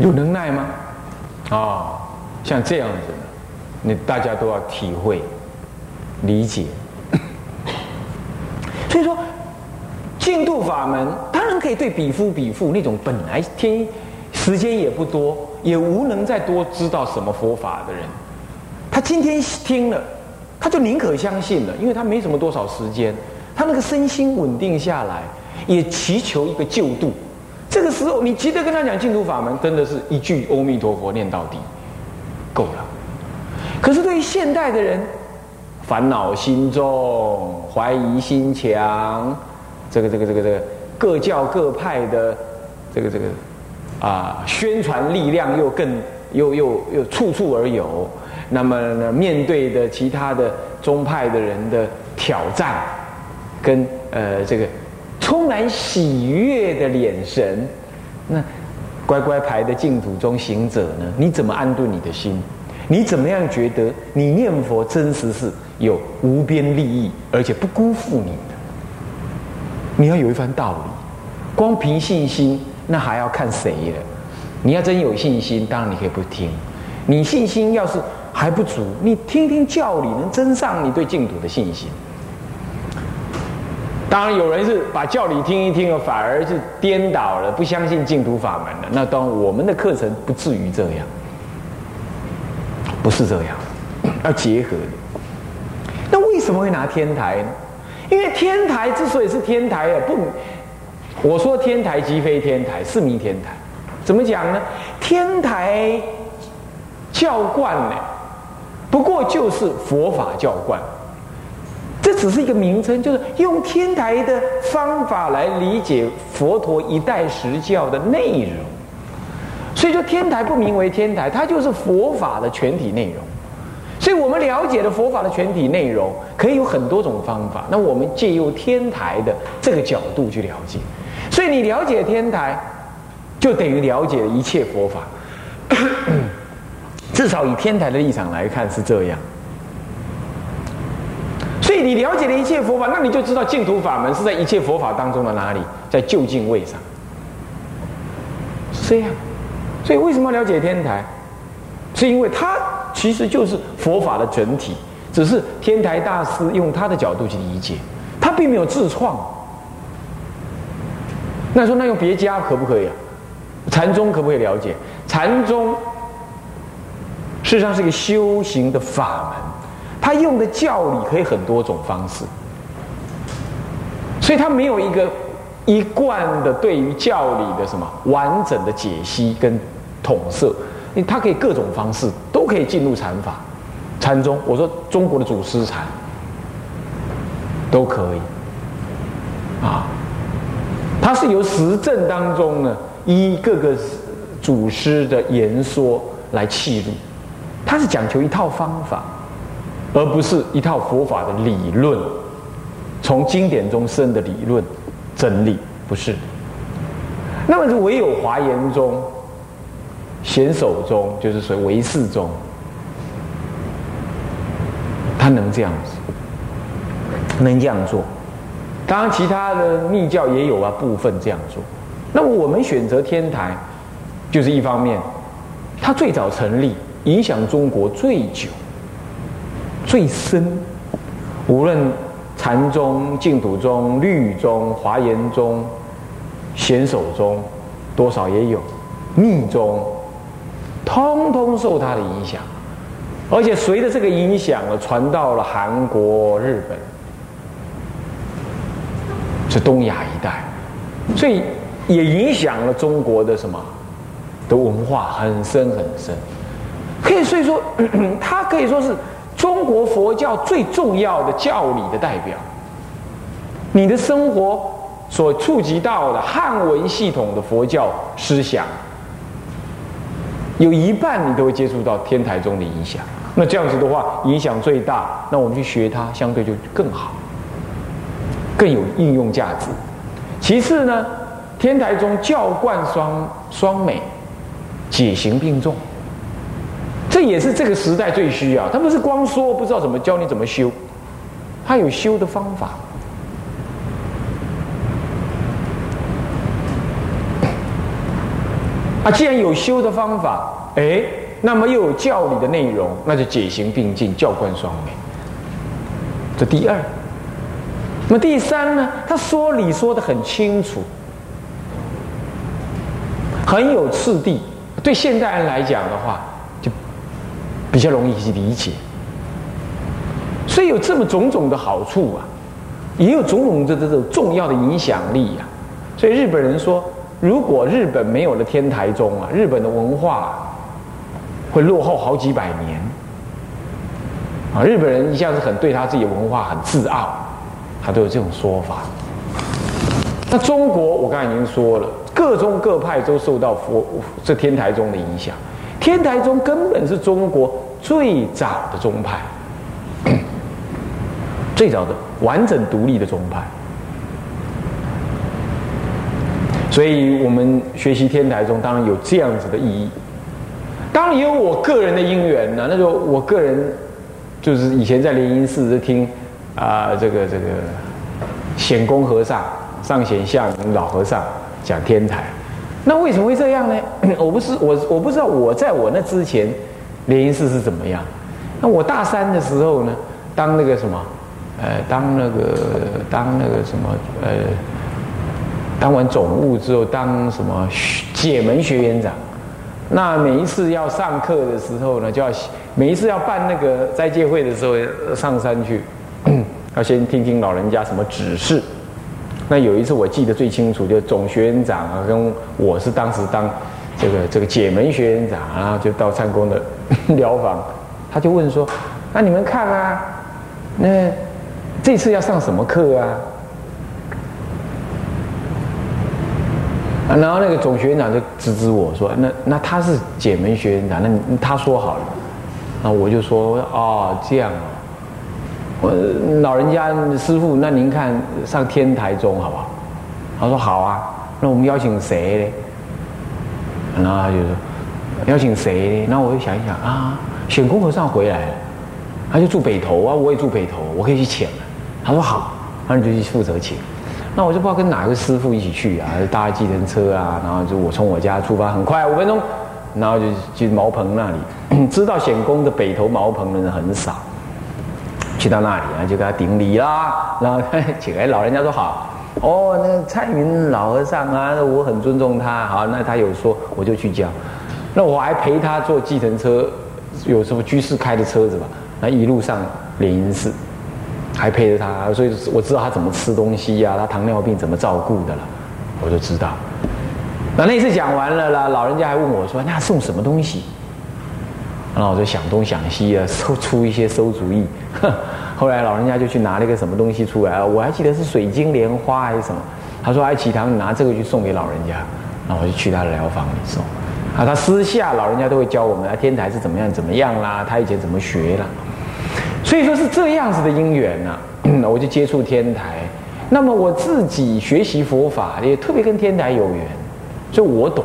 有能耐吗？啊，像这样子，你大家都要体会、理解。所以说，净土法门当然可以对比夫比妇那种本来天时间也不多，也无能再多知道什么佛法的人，他今天听了，他就宁可相信了，因为他没什么多少时间，他那个身心稳定下来，也祈求一个救度。这个时候，你急着跟他讲净土法门，真的是一句阿弥陀佛念到底，够了。可是对于现代的人，烦恼心重，怀疑心强，这个这个这个这个各教各派的这个这个啊宣传力量又更又又又处处而有，那么呢面对的其他的宗派的人的挑战，跟呃这个充满喜悦的眼神，那乖乖牌的净土中行者呢？你怎么安顿你的心？你怎么样觉得你念佛真实是有无边利益，而且不辜负你的？你要有一番道理。光凭信心，那还要看谁了。你要真有信心，当然你可以不听。你信心要是还不足，你听听教理，能增上你对净土的信心。当然，有人是把教理听一听了，反而是颠倒了，不相信净土法门了。那当然，我们的课程不至于这样。不是这样，要结合的。那为什么会拿天台呢？因为天台之所以是天台啊，不，我说天台即非天台，是名天台。怎么讲呢？天台教观呢，不过就是佛法教观，只是一个名称，就是用天台的方法来理解佛陀一代实教的内容。所以说，天台不名为天台，它就是佛法的全体内容。所以我们了解了佛法的全体内容，可以有很多种方法。那我们借用天台的这个角度去了解。所以你了解天台，就等于了解了一切佛法。至少以天台的立场来看是这样。你了解了一切佛法，那你就知道净土法门是在一切佛法当中的哪里，在就近位上。是这样。所以为什么要了解天台？是因为它其实就是佛法的整体，只是天台大师用他的角度去理解，他并没有自创。那说那用别家可不可以啊？禅宗可不可以了解？禅宗事实上是一个修行的法门，他用的教理可以很多种方式，所以他没有一个一贯的对于教理的什么完整的解析跟。统摄，你它可以各种方式都可以进入禅法，禅宗。我说中国的祖师禅都可以啊，它是由实证当中呢，依各个祖师的言说来记录，它是讲求一套方法，而不是一套佛法的理论，从经典中生的理论真理不是。那么唯有华严中。显手中就是属于唯识中，他能这样子，能这样做。当然，其他的密教也有啊，部分这样做。那么我们选择天台，就是一方面，它最早成立，影响中国最久、最深。无论禅宗、净土宗、律宗、华严宗、显手宗，多少也有密宗。通通受他的影响，而且随着这个影响呢，传到了韩国、日本，是东亚一带，所以也影响了中国的什么的文化很深很深。可以所以说，它可以说是中国佛教最重要的教理的代表。你的生活所触及到的汉文系统的佛教思想。有一半你都会接触到天台宗的影响，那这样子的话，影响最大，那我们去学它，相对就更好，更有应用价值。其次呢，天台宗教观双双美，解行并重，这也是这个时代最需要。他不是光说不知道怎么教你怎么修，他有修的方法。啊，既然有修的方法，哎，那么又有教理的内容，那就解行并进，教观双美。这第二。那么第三呢？他说理说的很清楚，很有次第。对现代人来讲的话，比较容易去理解。所以有这么种种的好处啊，也有种种的这种重要的影响力呀。所以日本人说，如果日本没有了天台宗啊，日本的文化会落后好几百年。啊，日本人一向是很对他自己文化很自傲，他都有这种说法。那中国，我刚才已经说了，各宗各派都受到佛这天台宗的影响。天台宗根本是中国最早的宗派。最早的完整独立的宗派，所以我们学习天台宗当然有这样子的意义。当然也有我个人的因缘呢，那就我个人就是以前在灵隐寺听啊这个这个显公和尚上显相老和尚讲天台。那为什么会这样呢？我不是我我不知道我在我那之前莲因寺是怎么样。那我大三的时候呢，当那个什么。呃，当那个当那个什么呃，当完总务之后，当什么解门学院长。那每一次要上课的时候呢，就要每一次要办那个斋戒会的时候，上山去，要先听听老人家什么指示。那有一次我记得最清楚，就总学员长啊，跟我是当时当这个这个解门学员长啊，就到参公的疗房，他就问说：“那你们看啊，那？”这次要上什么课啊？然后那个总学院长就指指我说：“那那他是解门学院长，那他说好了。”那我就说：“哦，这样哦，我老人家师傅，那您看上天台中好不好？”他说：“好啊。”那我们邀请谁呢？然后他就说：“邀请谁呢？”然后我就想一想啊，显公和尚回来了，他就住北头啊，我也住北头，我可以去请。他说好，那你就去负责请。那我就不知道跟哪个师傅一起去啊，搭计程车啊，然后就我从我家出发，很快五分钟，然后就去茅棚那里。知道显公的北头茅棚的人很少，去到那里啊，就给他顶礼啦，然后请来老人家说好。哦，那个蔡云老和尚啊，我很尊重他，好，那他有说我就去教。那我还陪他坐计程车，有什么居士开的车子吧？那一路上莲因寺。还陪着他，所以我知道他怎么吃东西呀，他糖尿病怎么照顾的了，我就知道。那那次讲完了啦，老人家还问我说：“那送什么东西？”然后我就想东想西啊，收出一些馊主意。后来老人家就去拿了一个什么东西出来啊，我还记得是水晶莲花还是什么。他说：“哎，启堂，你拿这个去送给老人家。”然后我就去他的疗房里送。啊，他私下老人家都会教我们啊，天台是怎么样怎么样啦，他以前怎么学了。所以说是这样子的因缘呢，我就接触天台。那么我自己学习佛法也特别跟天台有缘，所以我懂，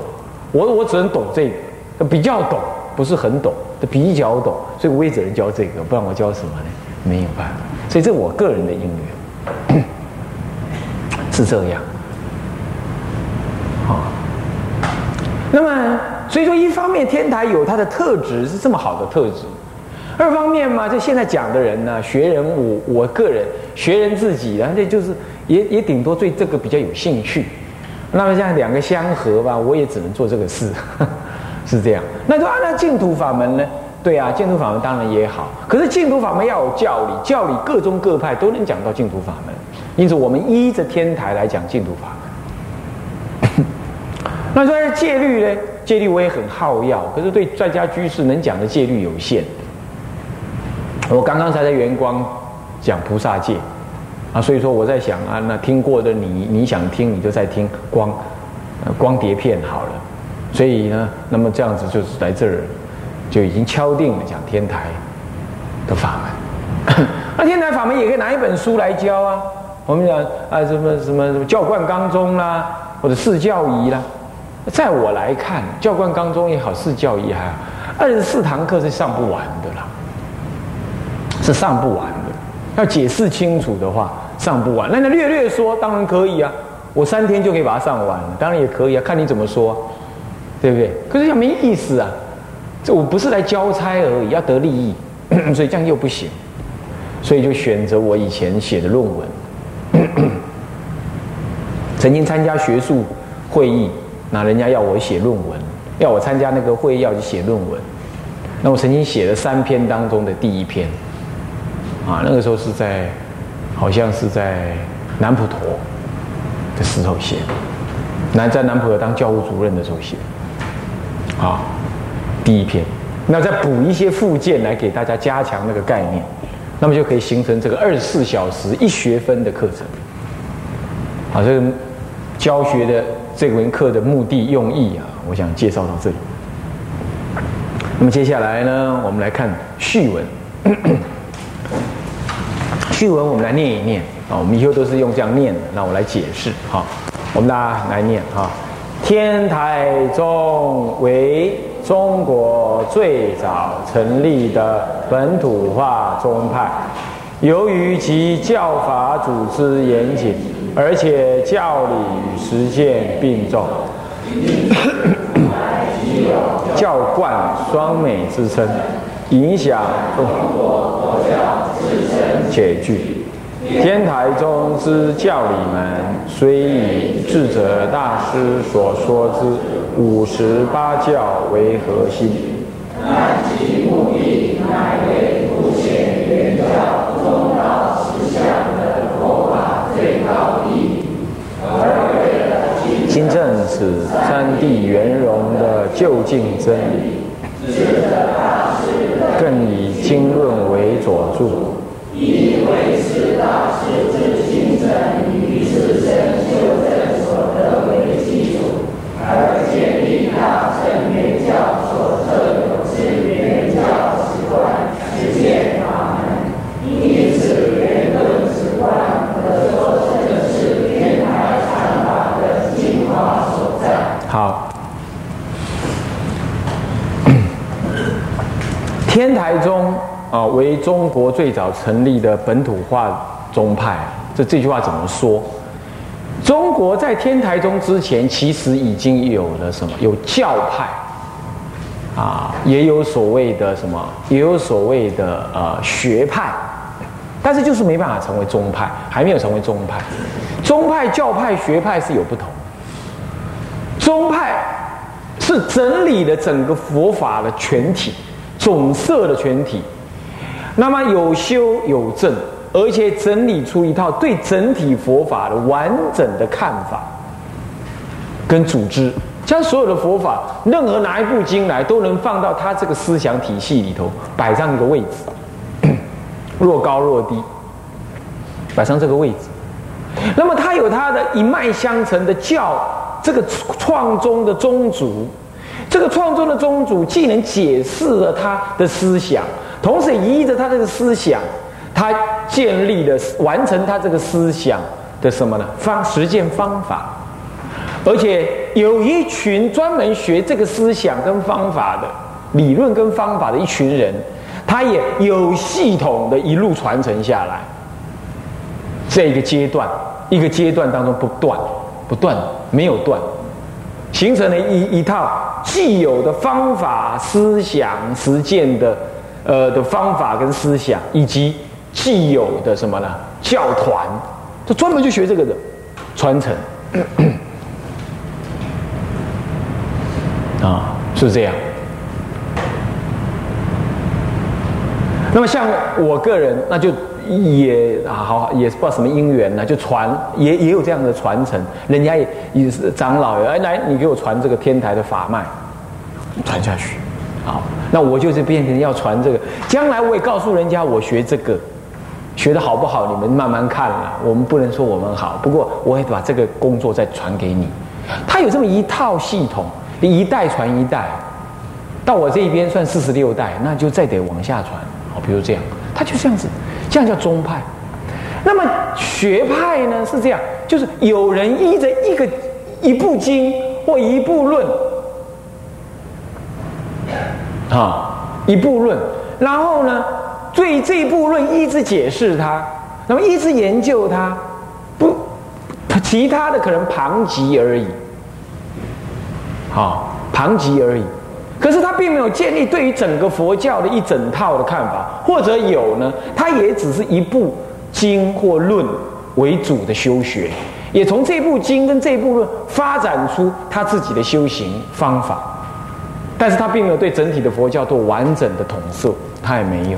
我我只能懂这个，比较懂，不是很懂，比较懂，所以我也只能教这个，不然我教什么呢？没有办法。所以这我个人的因缘是这样。好，那么所以说一方面天台有它的特质，是这么好的特质。二方面嘛，就现在讲的人呢，学人我我个人学人自己，然后这就是也也顶多对这个比较有兴趣。那么这样两个相合吧，我也只能做这个事，是这样。那就按照净土法门呢？对啊，净土法门当然也好，可是净土法门要有教理，教理各宗各派都能讲到净土法门。因此，我们依着天台来讲净土法门。那说戒律呢？戒律我也很好要，可是对在家居士能讲的戒律有限。我刚刚才在圆光讲菩萨戒啊，所以说我在想啊，那听过的你你想听你就在听光光碟片好了，所以呢，那么这样子就是在这儿就已经敲定了讲天台的法门。那天台法门也可以拿一本书来教啊，我们讲啊什么什么什么教贯纲宗啦，或者四教仪啦，在我来看，教贯纲宗也好，四教仪还好，二十四堂课是上不完的啦。是上不完的，要解释清楚的话，上不完。那那略略说，当然可以啊，我三天就可以把它上完，当然也可以啊，看你怎么说。对不对？可是这样没意思啊！这我不是来交差而已，要得利益，所以这样又不行，所以就选择我以前写的论文。曾经参加学术会议，那人家要我写论文，要我参加那个会议要去写论文。那我曾经写了三篇当中的第一篇，啊，那个时候是在，好像是在南普陀的时候写，南在南普陀当教务主任的时候写，啊，第一篇，那再补一些附件来给大家加强那个概念，那么就可以形成这个二十四小时一学分的课程，好，这个教学的这门课的目的用意啊，我想介绍到这里。那么接下来呢，我们来看序文。序文我们来念一念啊，我们以后都是用这样念的。那我来解释哈，我们大家来念哈。天台宗为中国最早成立的本土化宗派，由于其教法组织严谨，而且教理与实践并重。教贯双美之称，影响中国佛教自身且具。天台宗之教理门，虽以智者大师所说之五十八教为核心，但其目的乃为凸显原教中道实相的佛法最高义，而为今正是三地圆融的究竟真理，更以经论为佐助，以为是大师之心正与自身修正所得为基础，而建立大乘圆教所特有之圆教习惯实践法门，因此圆论之观可说正是天台禅法的精华所在。好。天台宗啊，为中国最早成立的本土化宗派。这这句话怎么说？中国在天台宗之前，其实已经有了什么？有教派啊，也有所谓的什么？也有所谓的呃学派，但是就是没办法成为宗派，还没有成为宗派。宗派、教派、学派是有不同。宗派是整理了整个佛法的全体。总色的全体，那么有修有正，而且整理出一套对整体佛法的完整的看法跟组织，将所有的佛法，任何拿一部经来，都能放到他这个思想体系里头，摆上一个位置，若高若低，摆上这个位置。那么他有他的一脉相承的教，这个创宗的宗主。这个创宗的宗主既能解释了他的思想，同时依着他这个思想，他建立了完成他这个思想的什么呢？方实践方法，而且有一群专门学这个思想跟方法的理论跟方法的一群人，他也有系统的一路传承下来。这一个阶段，一个阶段当中不断、不断没有断。形成了一一套既有的方法、思想、实践的，呃的方法跟思想，以及既有的什么呢？教团，就专门就学这个的传承，啊，是这样。那么像我个人，那就。也啊好，也不知道什么因缘呢，就传也也有这样的传承，人家也也是长老，哎来，你给我传这个天台的法脉，传下去，好，那我就是变成要传这个，将来我也告诉人家我学这个，学的好不好，你们慢慢看了，我们不能说我们好，不过我会把这个工作再传给你，他有这么一套系统，一代传一代，到我这边算四十六代，那就再得往下传，好，比如这样，他就这样子。这样叫宗派，那么学派呢是这样，就是有人依着一个一部经或一部论，啊，一部论，然后呢对这部论一直解释它，那么一直研究它，不，其他的可能旁及而已，好，旁及而已。可是他并没有建立对于整个佛教的一整套的看法，或者有呢，他也只是一部经或论为主的修学，也从这部经跟这部论发展出他自己的修行方法，但是他并没有对整体的佛教做完整的统摄，他也没有。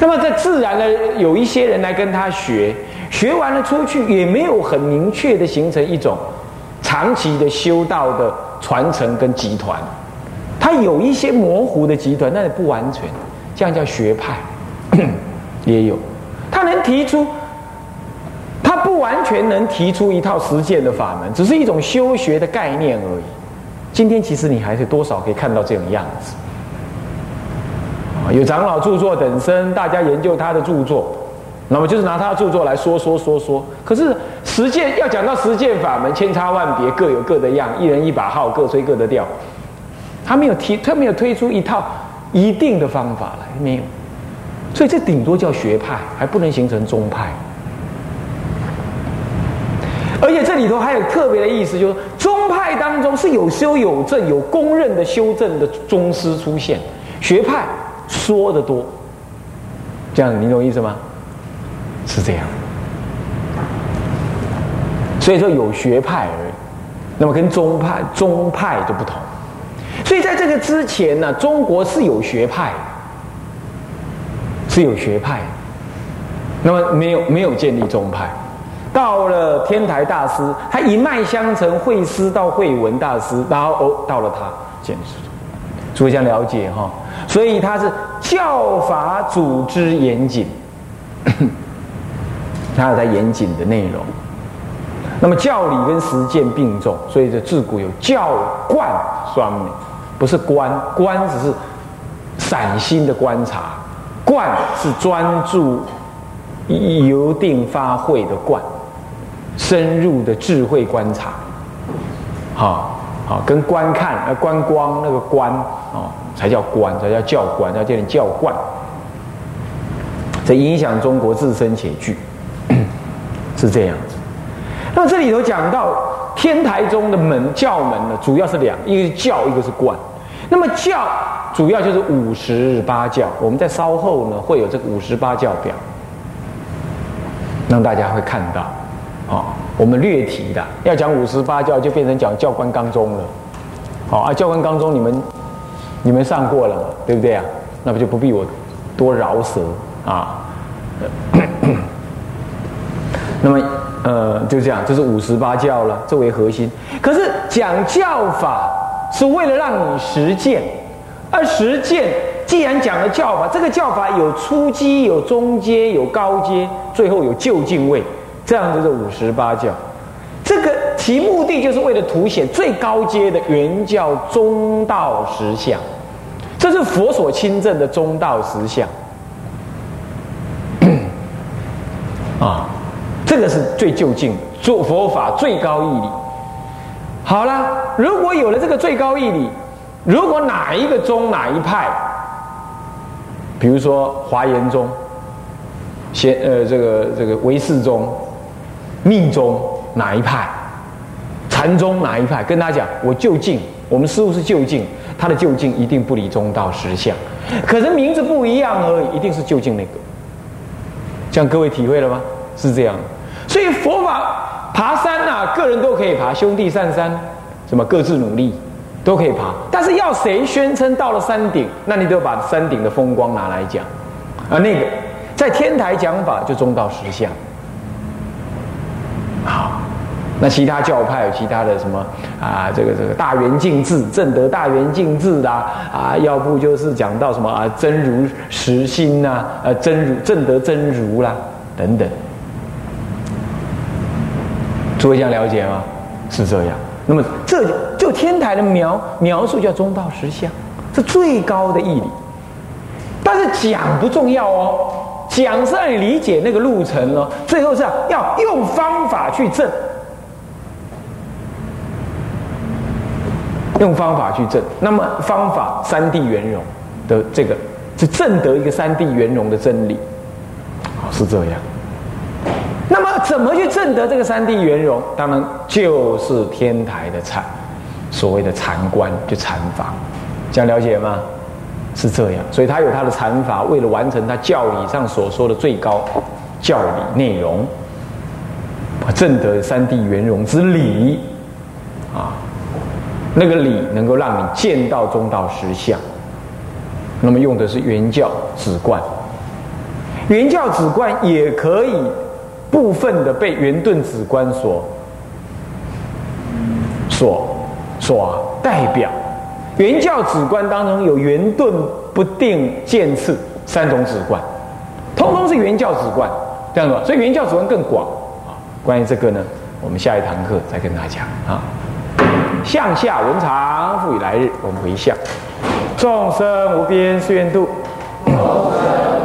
那么，在自然的有一些人来跟他学，学完了出去，也没有很明确的形成一种长期的修道的传承跟集团。他有一些模糊的集团，但是不完全，这样叫学派，也有。他能提出，他不完全能提出一套实践的法门，只是一种修学的概念而已。今天其实你还是多少可以看到这种样子。有长老著作等身，大家研究他的著作，那么就是拿他的著作来说说说说。可是实践要讲到实践法门，千差万别，各有各的样，一人一把号，各吹各的调。他没有提，他没有推出一套一定的方法来，没有。所以这顶多叫学派，还不能形成宗派。而且这里头还有特别的意思，就是宗派当中是有修有证、有公认的修正的宗师出现，学派。说的多，这样你懂意思吗？是这样，所以说有学派而已，那么跟宗派宗派就不同。所以在这个之前呢，中国是有学派，是有学派，那么没有没有建立宗派。到了天台大师，他一脉相承，慧师到慧文大师，然后哦，到了他简直，诸位想了解哈。所以他是教法组织严谨，他有他严谨的内容。那么教理跟实践并重，所以这自古有教观双美，不是观观只是散心的观察，观是专注由定发会的观，深入的智慧观察。好，好跟观看呃观光那个观哦。才叫观，才叫教观，要叫你教观。这影响中国自身且具，是这样子。那这里头讲到天台中的门教门呢，主要是两，一个是教，一个是观。那么教主要就是五十八教，我们在稍后呢会有这个五十八教表，让大家会看到。哦，我们略提的，要讲五十八教，就变成讲教官纲中了。好啊，教官纲中你们。你们上过了嘛，对不对啊？那不就不必我多饶舌啊？那么，呃，就这样，这是五十八教了，这为核心。可是讲教法是为了让你实践，而实践既然讲了教法，这个教法有初阶、有中阶、有高阶，最后有就近位，这样就是五十八教。这个其目的就是为了凸显最高阶的原教中道实相，这是佛所亲证的中道实相。啊，这个是最究竟做佛法最高义理。好了，如果有了这个最高义理，如果哪一个宗哪一派，比如说华严宗、先呃这个这个唯识宗、密宗。哪一派？禅宗哪一派？跟他讲，我就近，我们师傅是就近，他的就近一定不离中道实相，可是名字不一样而已，一定是就近那个。这样各位体会了吗？是这样。所以佛法爬山呐，个人都可以爬，兄弟上山，什么各自努力都可以爬。但是要谁宣称到了山顶，那你都要把山顶的风光拿来讲。而那个在天台讲法就中道实相。那其他教派有其他的什么啊？这个这个大圆净智、正德大圆净智啦，啊，要不就是讲到什么啊真如实心呐，呃真如正德真如啦等等，诸位想了解吗？是这样。那么这就天台的描描述叫中道实相，是最高的义理。但是讲不重要哦。讲是让你理解那个路程了，最后是要用方法去证，用方法去证。那么方法三谛圆融的这个，是证得一个三谛圆融的真理，是这样。那么怎么去证得这个三谛圆融？当然就是天台的禅，所谓的禅观，就禅法，这样了解吗？是这样，所以他有他的禅法，为了完成他教理上所说的最高教理内容，证得三地圆融之理，啊，那个理能够让你见到中道实相。那么用的是圆教止观，圆教止观也可以部分的被圆顿止观所所所代表。圆教止观当中有圆顿不定见次三种止观，通通是圆教止观，这样子吧？所以圆教止观更广啊。关于这个呢，我们下一堂课再跟大家讲啊。向下文长，复以来日，我们回向。众生无边誓愿度，众生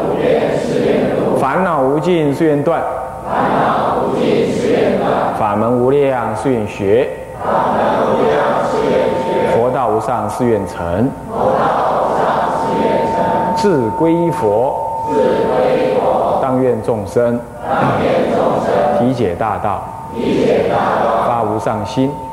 无边誓愿度；烦恼无尽誓愿断，烦恼无尽誓愿断；法门无量誓愿学，法门无量誓愿学；佛道无上誓愿成，佛道无上誓愿成；自归依佛，自归依佛；当愿众生，当愿众生。体解大道，体解大道；发无上心；